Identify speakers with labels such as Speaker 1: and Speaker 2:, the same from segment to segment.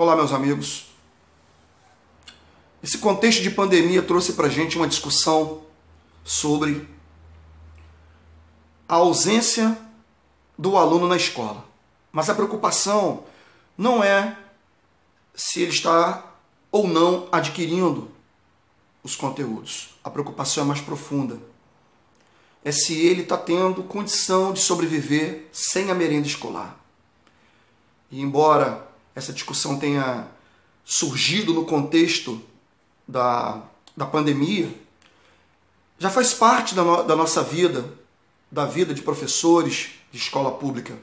Speaker 1: Olá, meus amigos. Esse contexto de pandemia trouxe para gente uma discussão sobre a ausência do aluno na escola. Mas a preocupação não é se ele está ou não adquirindo os conteúdos. A preocupação é mais profunda. É se ele está tendo condição de sobreviver sem a merenda escolar. E embora essa discussão tenha surgido no contexto da, da pandemia, já faz parte da, no, da nossa vida, da vida de professores de escola pública.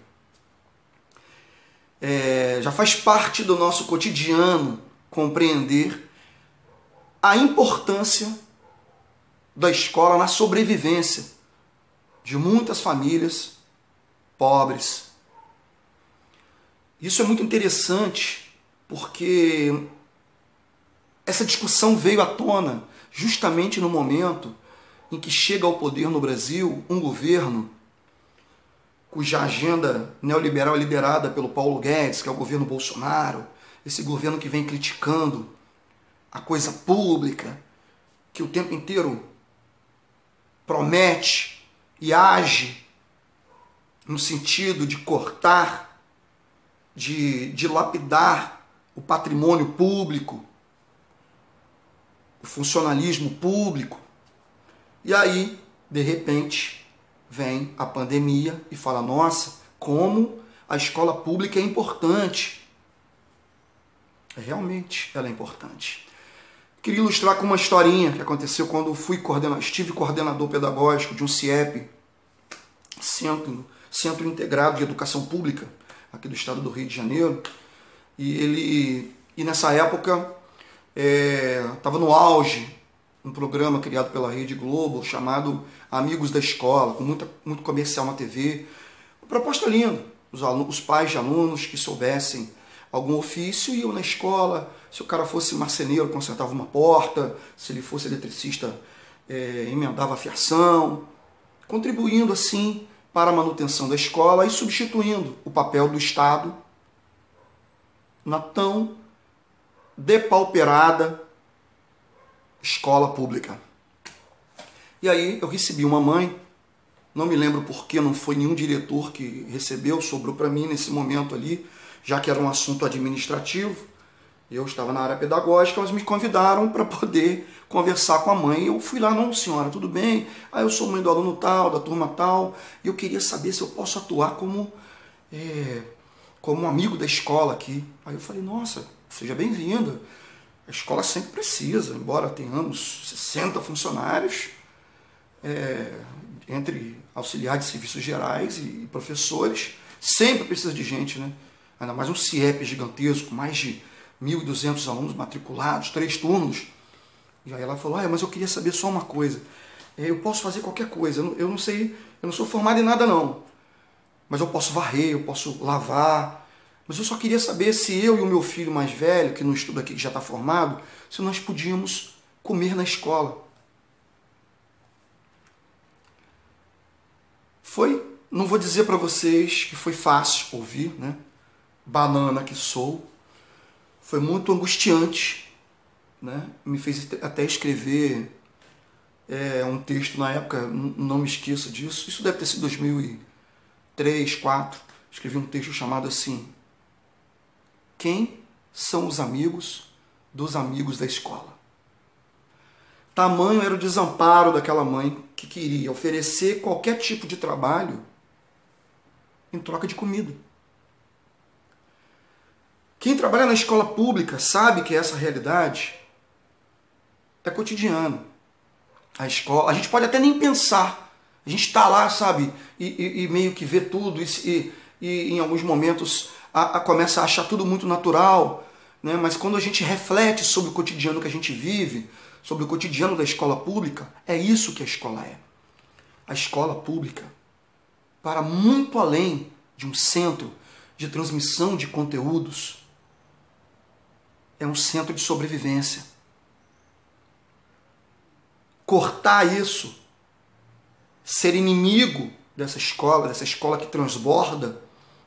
Speaker 1: É, já faz parte do nosso cotidiano compreender a importância da escola na sobrevivência de muitas famílias pobres, isso é muito interessante porque essa discussão veio à tona justamente no momento em que chega ao poder no Brasil um governo cuja agenda neoliberal é liderada pelo Paulo Guedes, que é o governo Bolsonaro, esse governo que vem criticando a coisa pública, que o tempo inteiro promete e age no sentido de cortar de, de lapidar o patrimônio público, o funcionalismo público. E aí, de repente, vem a pandemia e fala: nossa, como a escola pública é importante. Realmente ela é importante. Queria ilustrar com uma historinha que aconteceu quando fui coordenador, estive coordenador pedagógico de um CIEP, Centro, Centro Integrado de Educação Pública, aqui do estado do Rio de Janeiro. E ele e nessa época estava é, no auge um programa criado pela Rede Globo chamado Amigos da Escola, com muita, muito comercial na TV. Uma proposta linda. Os, alunos, os pais de alunos que soubessem algum ofício iam na escola. Se o cara fosse marceneiro, consertava uma porta. Se ele fosse eletricista, é, emendava a fiação. Contribuindo assim para a manutenção da escola e substituindo o papel do Estado na tão depauperada escola pública. E aí eu recebi uma mãe, não me lembro porque não foi nenhum diretor que recebeu, sobrou para mim nesse momento ali, já que era um assunto administrativo. Eu estava na área pedagógica, elas me convidaram para poder conversar com a mãe. Eu fui lá, não, senhora, tudo bem? Ah, eu sou mãe do aluno tal, da turma tal, e eu queria saber se eu posso atuar como, é, como um amigo da escola aqui. Aí eu falei, nossa, seja bem-vinda. A escola sempre precisa, embora tenhamos 60 funcionários, é, entre auxiliares de serviços gerais e professores, sempre precisa de gente, né? Ainda mais um CIEP gigantesco, mais de 1.200 alunos matriculados, três turnos. E aí ela falou, ah, mas eu queria saber só uma coisa. É, eu posso fazer qualquer coisa, eu não sei, eu não sou formado em nada não. Mas eu posso varrer, eu posso lavar. Mas eu só queria saber se eu e o meu filho mais velho, que não estuda aqui, que já está formado, se nós podíamos comer na escola. Foi, não vou dizer para vocês que foi fácil ouvir, né? Banana que sou, foi muito angustiante, né? me fez até escrever é, um texto na época, não me esqueço disso, isso deve ter sido 2003, 2004, escrevi um texto chamado assim, Quem são os amigos dos amigos da escola? Tamanho era o desamparo daquela mãe que queria oferecer qualquer tipo de trabalho em troca de comida. Quem trabalha na escola pública sabe que essa realidade é cotidiana. A escola, a gente pode até nem pensar. A gente está lá, sabe, e, e, e, meio que vê tudo e, e em alguns momentos a, a começa a achar tudo muito natural, né? Mas quando a gente reflete sobre o cotidiano que a gente vive, sobre o cotidiano da escola pública, é isso que a escola é. A escola pública, para muito além de um centro de transmissão de conteúdos, é um centro de sobrevivência. Cortar isso, ser inimigo dessa escola, dessa escola que transborda,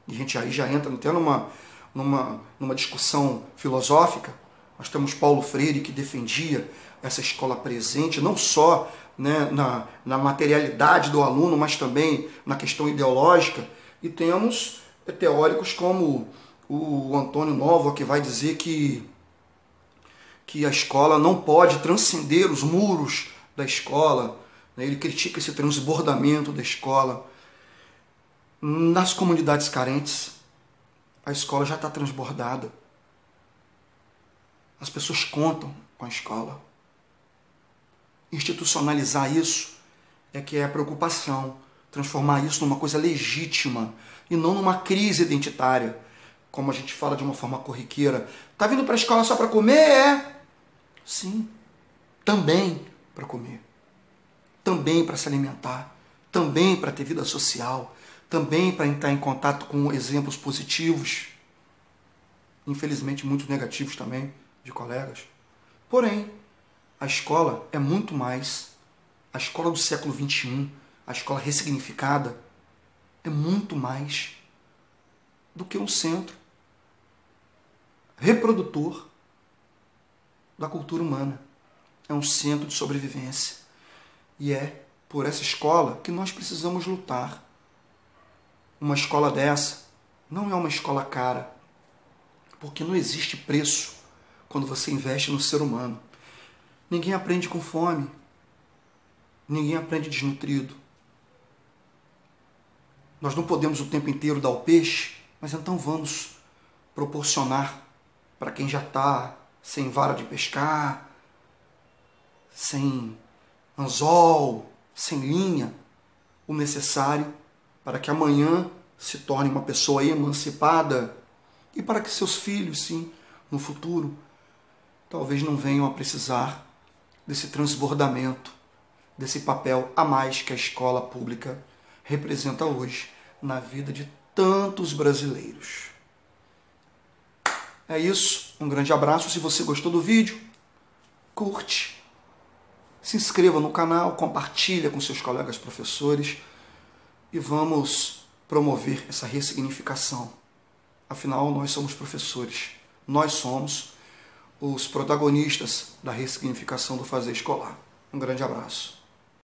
Speaker 1: e a gente aí já entra até numa numa, numa discussão filosófica. Nós temos Paulo Freire que defendia essa escola presente, não só né, na, na materialidade do aluno, mas também na questão ideológica. E temos teóricos como o Antônio Novo, que vai dizer que, que a escola não pode transcender os muros da escola. Né? Ele critica esse transbordamento da escola. Nas comunidades carentes, a escola já está transbordada. As pessoas contam com a escola. Institucionalizar isso é que é a preocupação. Transformar isso numa coisa legítima e não numa crise identitária, como a gente fala de uma forma corriqueira. Tá vindo para a escola só para comer? É. Sim, também para comer. Também para se alimentar. Também para ter vida social. Também para entrar em contato com exemplos positivos. Infelizmente, muitos negativos também de colegas. Porém, a escola é muito mais. A escola do século XXI, a escola ressignificada, é muito mais do que um centro reprodutor da cultura humana. É um centro de sobrevivência. E é por essa escola que nós precisamos lutar. Uma escola dessa não é uma escola cara, porque não existe preço quando você investe no ser humano. Ninguém aprende com fome. Ninguém aprende desnutrido. Nós não podemos o tempo inteiro dar o peixe, mas então vamos proporcionar para quem já está sem vara de pescar, sem anzol, sem linha, o necessário para que amanhã se torne uma pessoa emancipada e para que seus filhos, sim, no futuro, talvez não venham a precisar desse transbordamento, desse papel a mais que a escola pública representa hoje na vida de tantos brasileiros. É isso, um grande abraço. Se você gostou do vídeo, curte, se inscreva no canal, compartilha com seus colegas professores e vamos promover essa ressignificação. Afinal, nós somos professores, nós somos os protagonistas da ressignificação do fazer escolar. Um grande abraço.